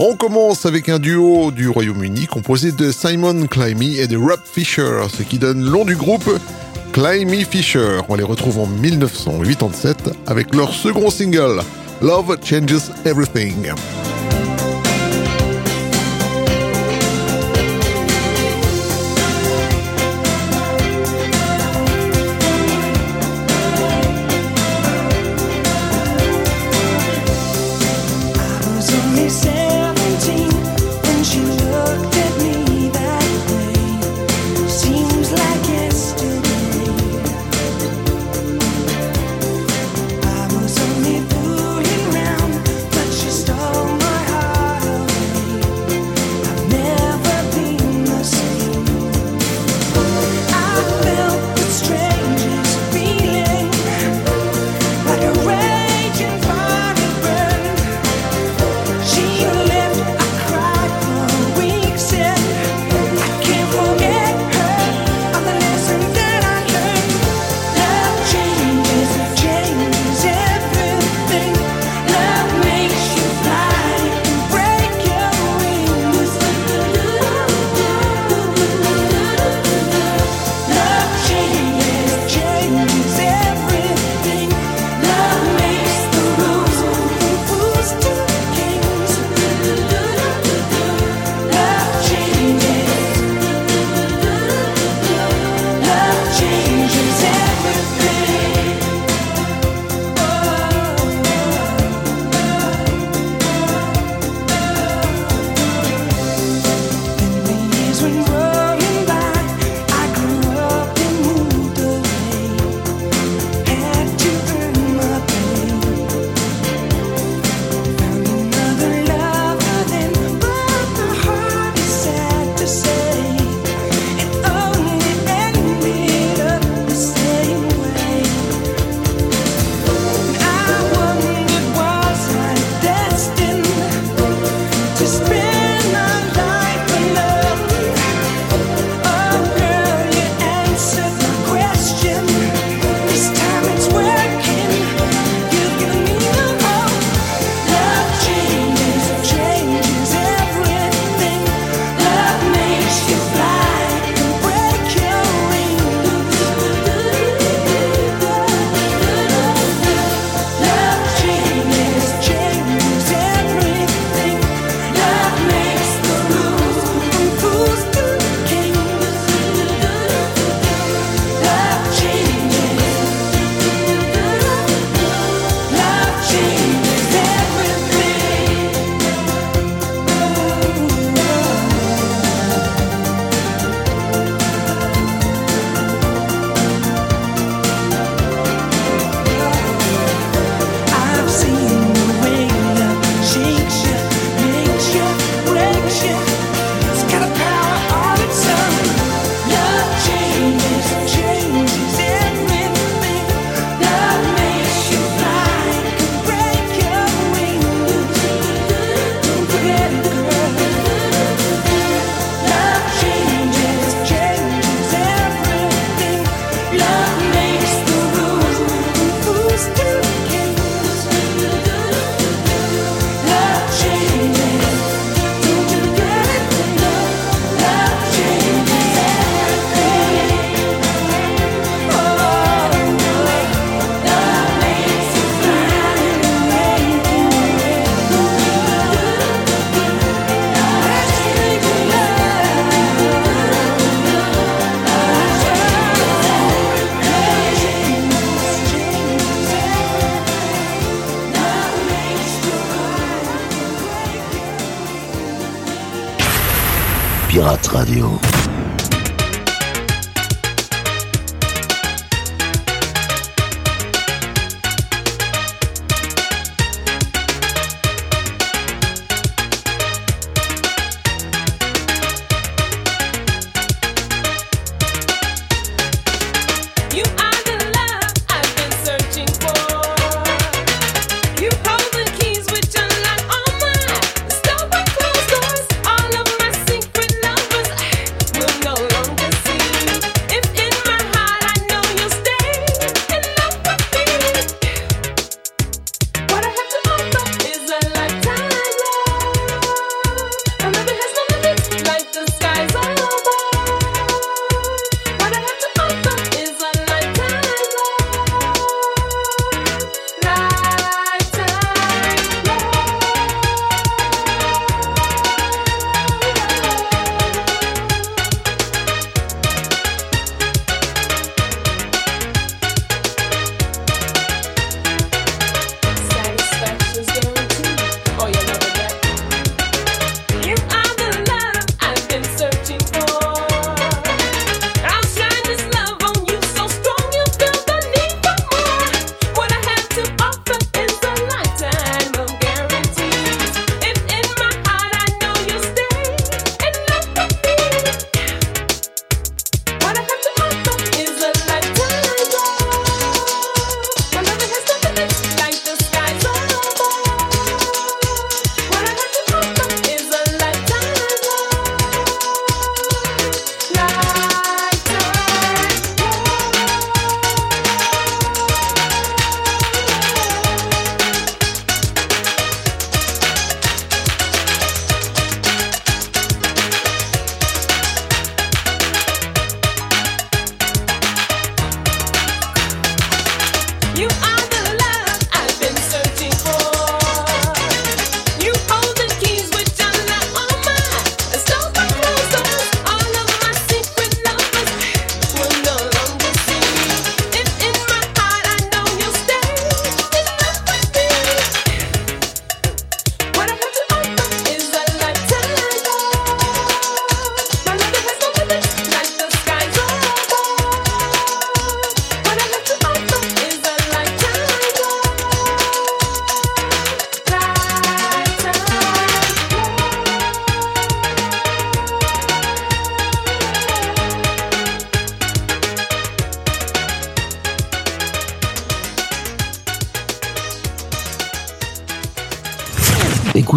On commence avec un duo du Royaume-Uni composé de Simon Climby et de Rob Fisher, ce qui donne le nom du groupe Climby Fisher. On les retrouve en 1987 avec leur second single, Love Changes Everything.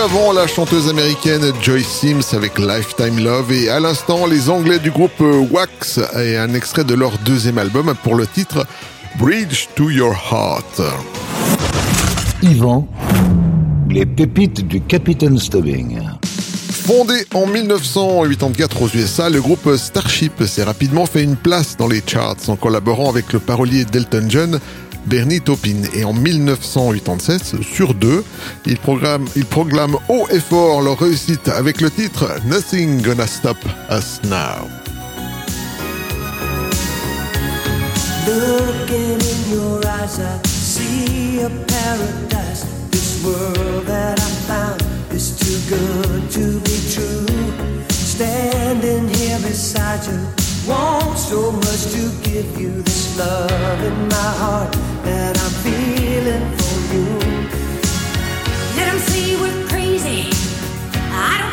Avant, la chanteuse américaine Joyce Sims avec Lifetime Love et à l'instant, les Anglais du groupe Wax et un extrait de leur deuxième album pour le titre Bridge to Your Heart. Yvan, les pépites du Capitaine Stubbing. Fondé en 1984 aux USA, le groupe Starship s'est rapidement fait une place dans les charts en collaborant avec le parolier Delton John Bernie Taupin. Et en 1987, sur deux, ils, proclament haut et fort leur réussite avec le titre Nothing Gonna Stop Us Now. Looking in your eyes, I see a paradise. This world that I found is too good to be true. Standing here beside you, want so much to give you this love in my heart. that I'm feeling for you. Let them see we're crazy. I don't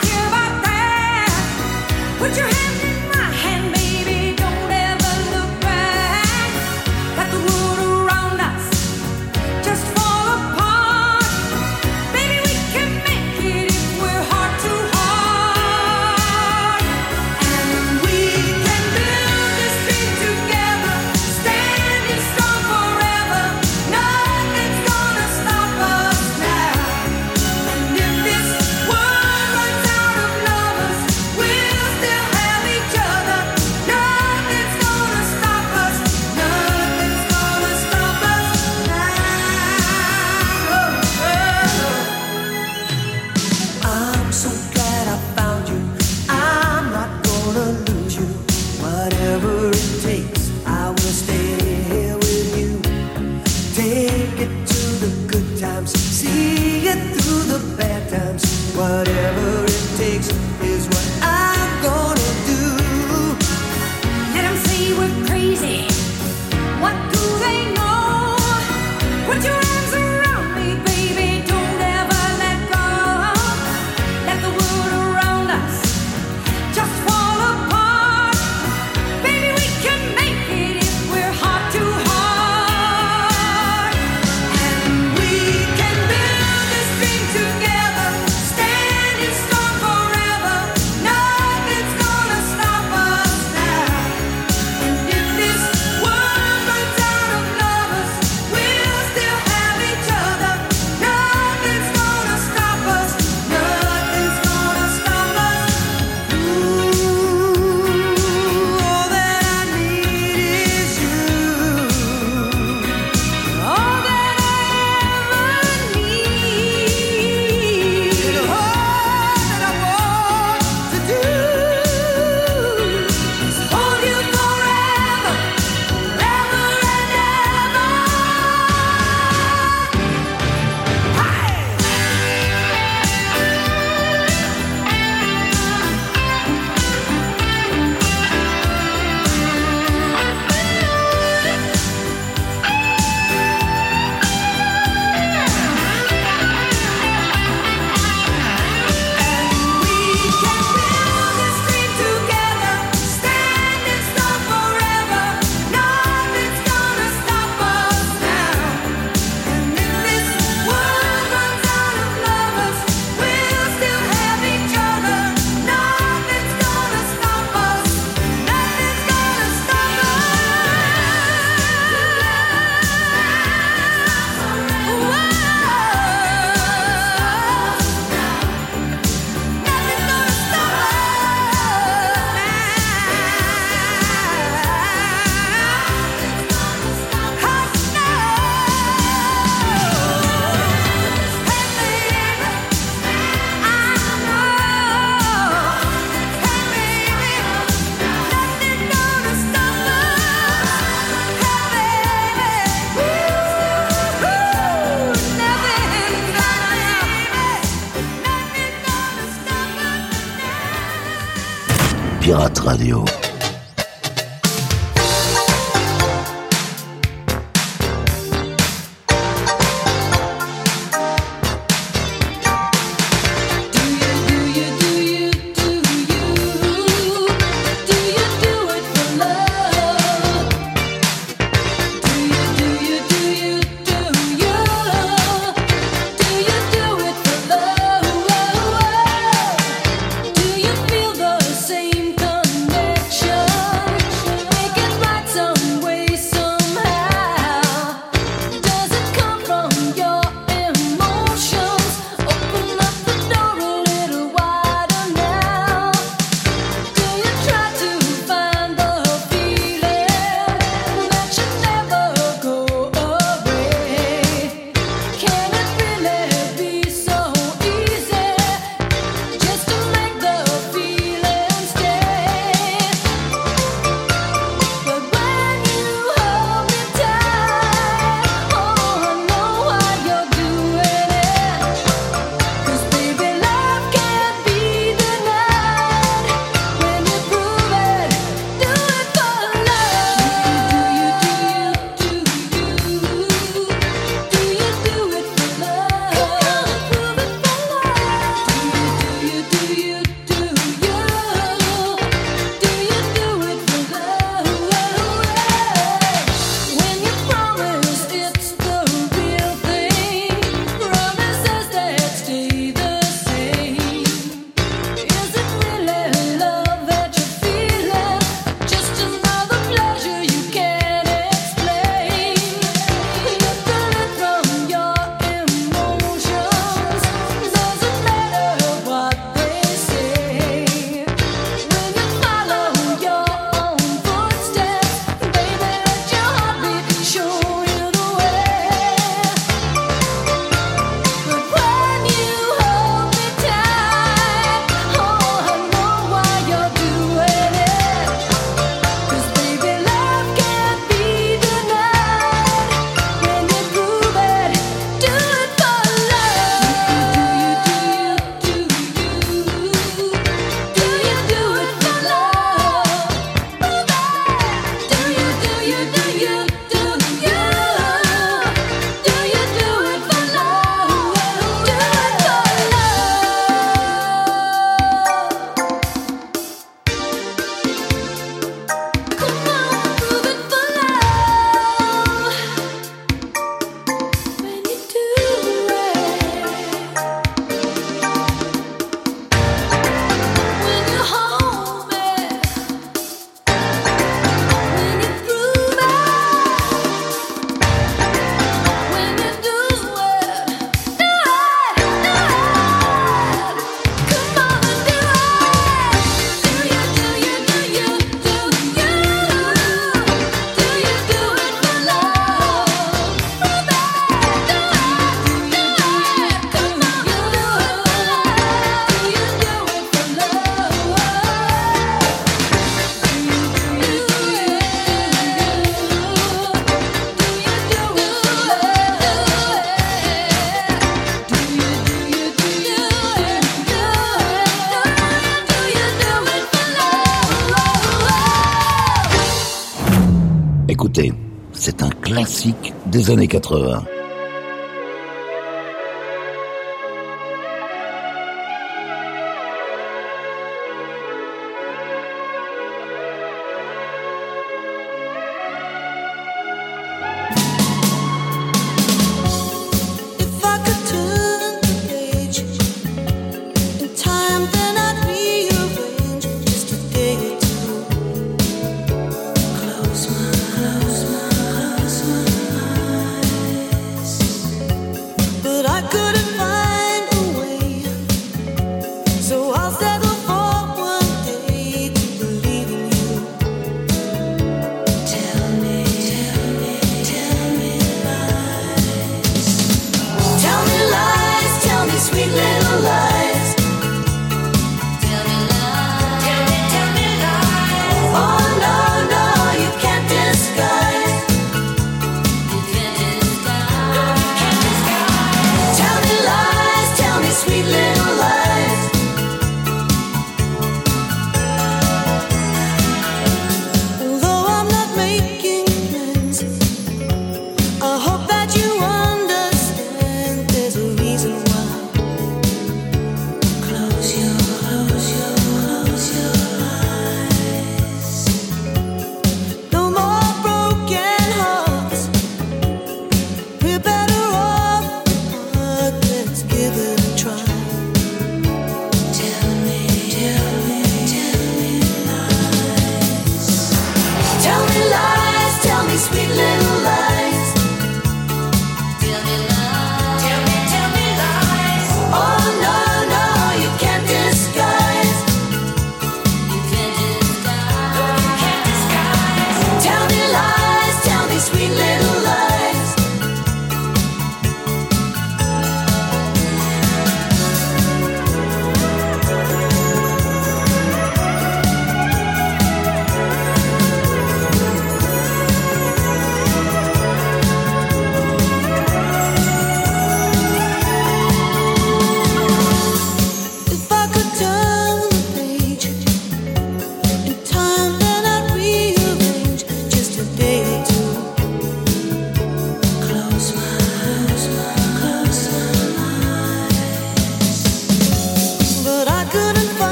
années 80.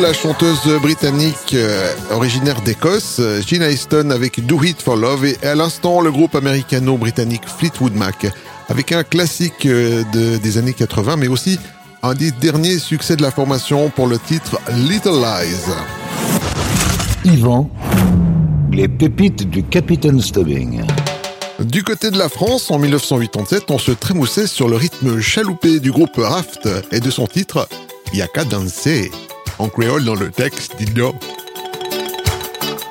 La chanteuse britannique euh, originaire d'Écosse, Gina Easton avec Do It for Love et à l'instant le groupe américano-britannique Fleetwood Mac avec un classique euh, des années 80 mais aussi un des derniers succès de la formation pour le titre Little Lies. Yvan, les pépites du Capitaine Stubbing. Du côté de la France, en 1987, on se trémoussait sur le rythme chaloupé du groupe Raft et de son titre Y'a qu'à danser en créole dans le texte, dites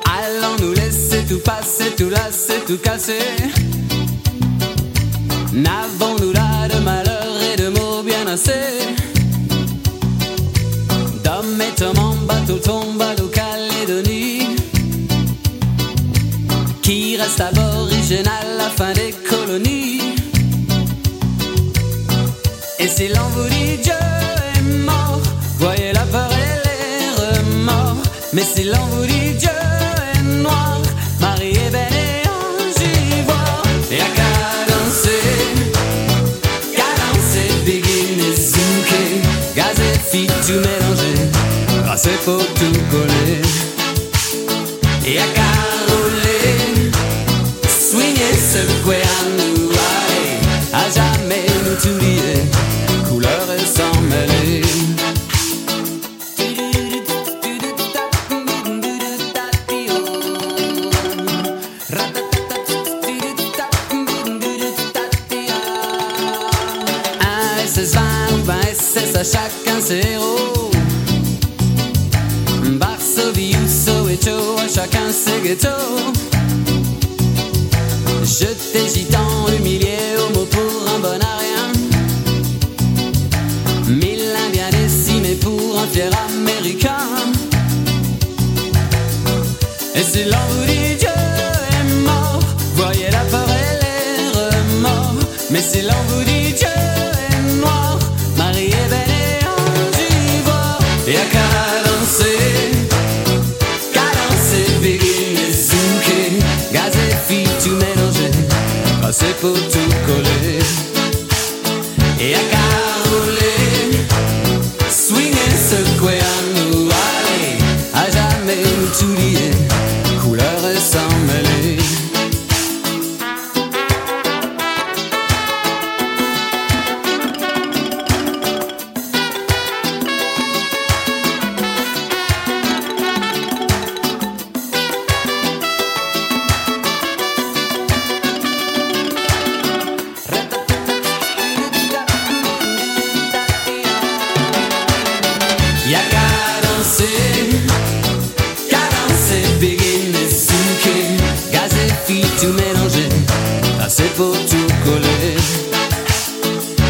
Allons nous laisser tout passer, tout lasser, tout casser. N'avons-nous là de malheur et de mots bien assez? D'hommes et en bateau tombe à Calédonie Qui reste aborigène à la fin des colonies? Et si l'on vous dit mais si l'on vous dit Dieu est noir, Marie est belle et ange ivoire. Et à cadencer, cadencer, begin et zouké, gaz et fit tout mélanger, grâce pour tout coller.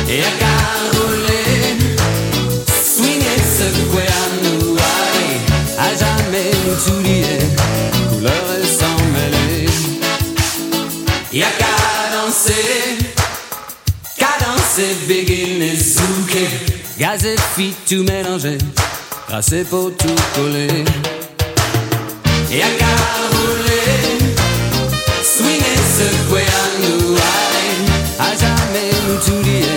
Et à caroler, swing et secouer à nous aider, à jamais nous tout lier, couleur et s'emmêler. Et à qu'à danser, begin et souquer, gaz et fille tout mélangés, brasser pour tout coller. Et à caroler, swing et secouer à nous aider, à jamais nous tout lier.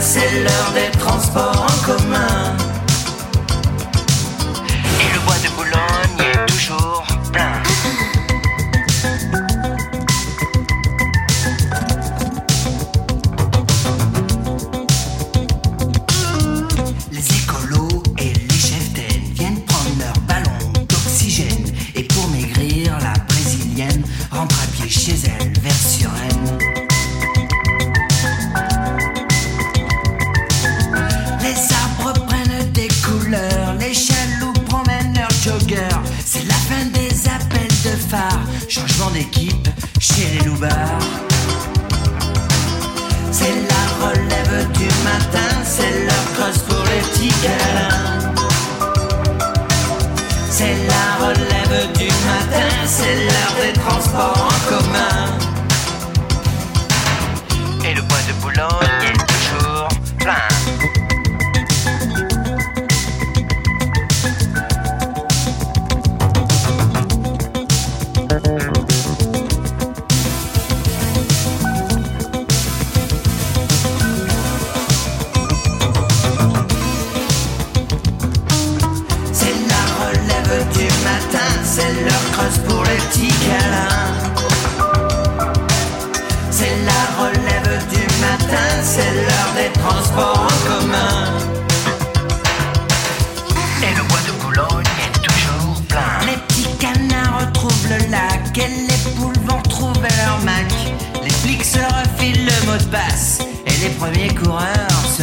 c'est l'heure des transports en commun.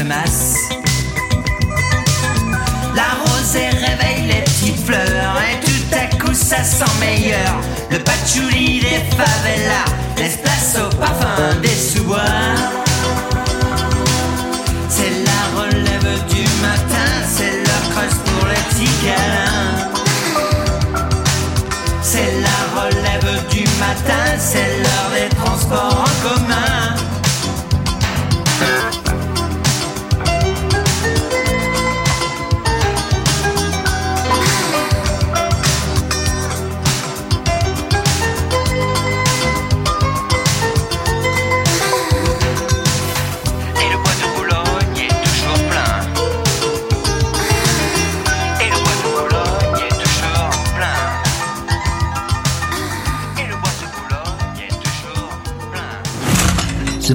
masse. La rosée réveille les petites fleurs et tout à coup ça sent meilleur. Le patchouli des favelas laisse place au parfum des sous-bois. C'est la relève du matin, c'est le creuse pour les petits câlins. C'est la relève du matin, c'est l'heure des transports en commun.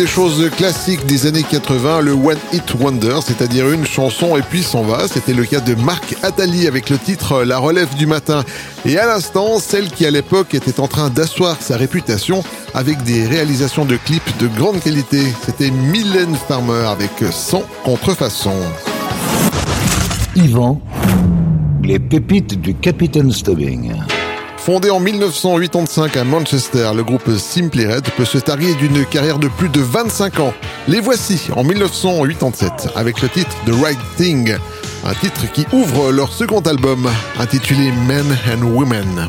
des choses classiques des années 80, le One Hit Wonder, c'est-à-dire une chanson et puis s'en va. C'était le cas de Marc Attali avec le titre La relève du matin. Et à l'instant, celle qui à l'époque était en train d'asseoir sa réputation avec des réalisations de clips de grande qualité. C'était Mylène Farmer avec 100 contrefaçons. Yvan, les pépites du Capitaine Stubbing. Fondé en 1985 à Manchester, le groupe Simply Red peut se tarier d'une carrière de plus de 25 ans. Les voici en 1987 avec le titre The Right Thing, un titre qui ouvre leur second album intitulé Men and Women.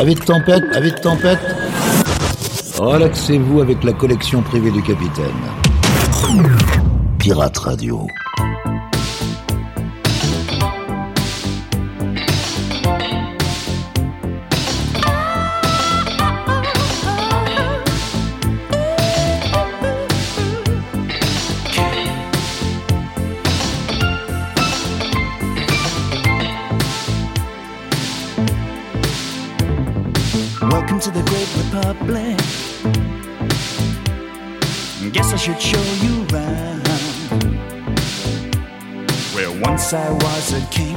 Avis de tempête, avis de tempête. Relaxez-vous avec la collection privée du capitaine. Pirate Radio. black. Guess I should show you. Where once I was a king.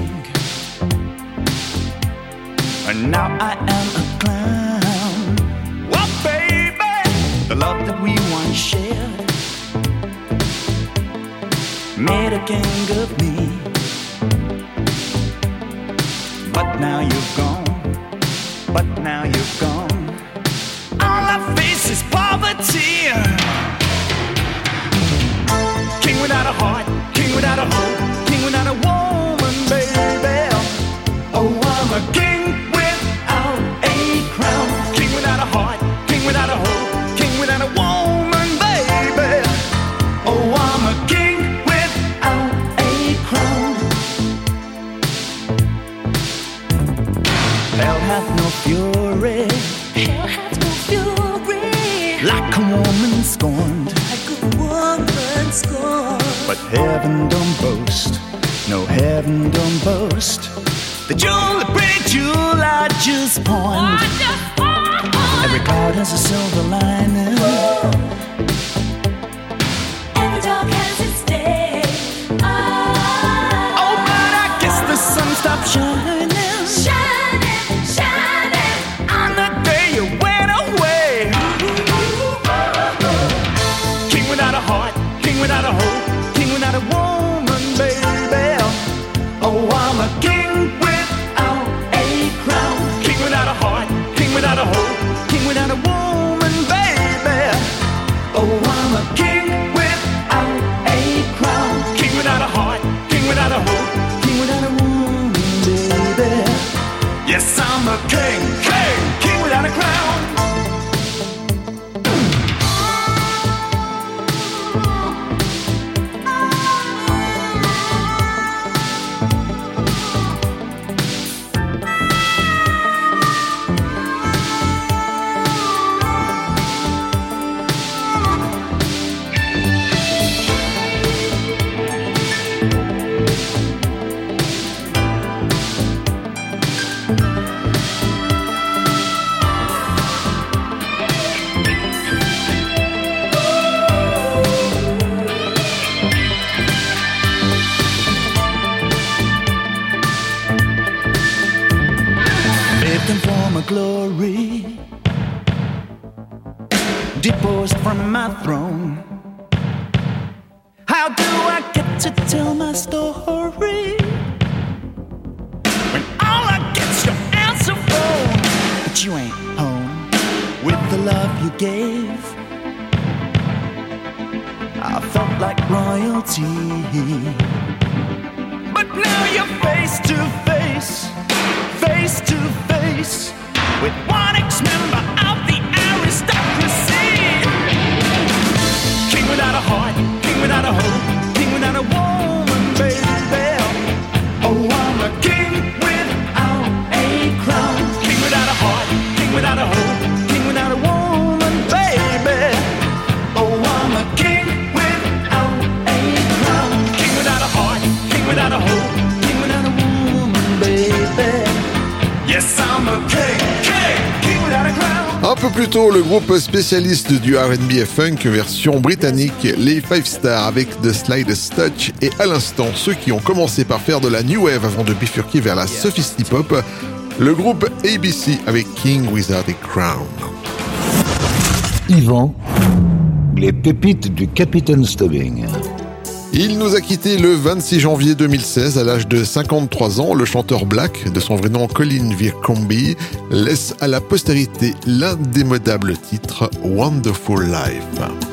heaven don't boast, no heaven don't boast. The jewel, the pretty jewel, I just pawned. Every cloud has a silver lining. With the love you gave. I felt like royalty. But now you're face to face, face to face with one ex-member of the aristocracy. King without a heart, king without a hope, Un peu plus tôt, le groupe spécialiste du R&B funk version britannique, les Five Stars avec The Slightest Touch et à l'instant ceux qui ont commencé par faire de la new wave avant de bifurquer vers la sophisti-pop, le groupe ABC avec King Without a Crown. Yvan, les pépites du Capitaine Stubbing. Il nous a quitté le 26 janvier 2016 à l'âge de 53 ans. Le chanteur Black, de son vrai nom Colin Vircombe, laisse à la postérité l'indémodable titre Wonderful Life.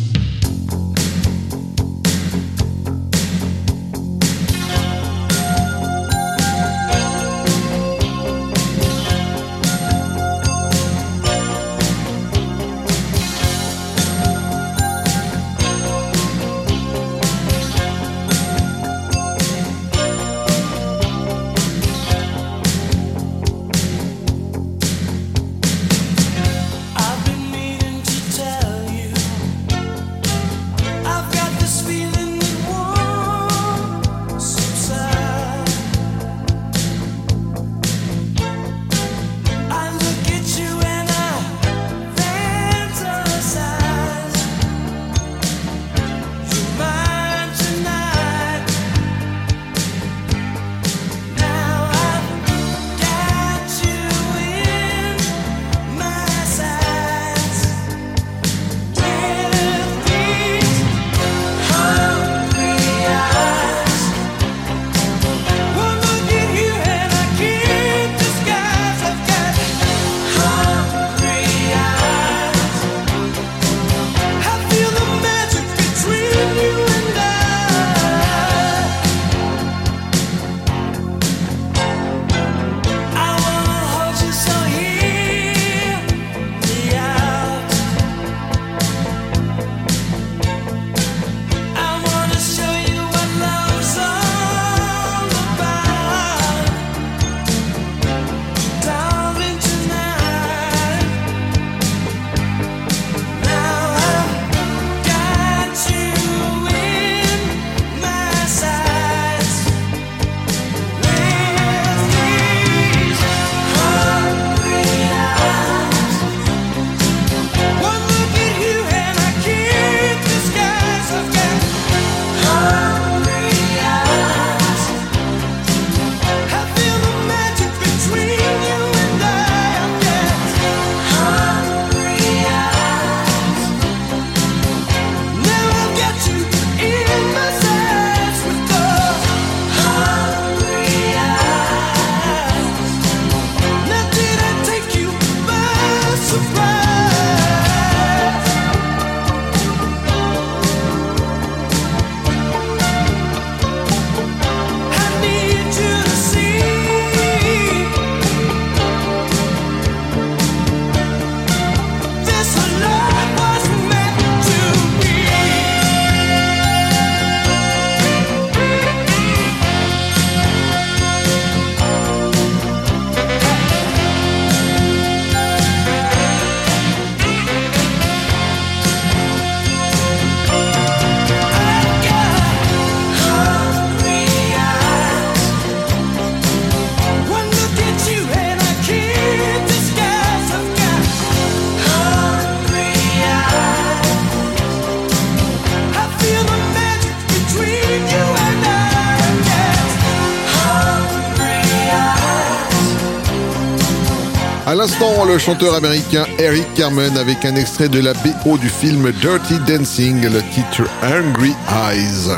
Le chanteur américain Eric Carmen avec un extrait de la BO du film Dirty Dancing, le titre Hungry Eyes.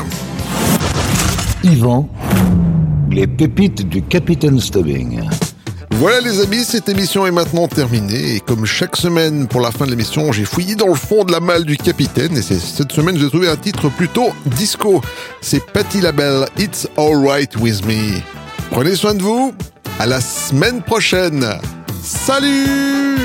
Yvan, les pépites du Capitaine Stubbing. Voilà les amis, cette émission est maintenant terminée et comme chaque semaine pour la fin de l'émission, j'ai fouillé dans le fond de la malle du capitaine et cette semaine j'ai trouvé un titre plutôt disco. C'est Patti LaBelle, It's Alright With Me. Prenez soin de vous, à la semaine prochaine. Salut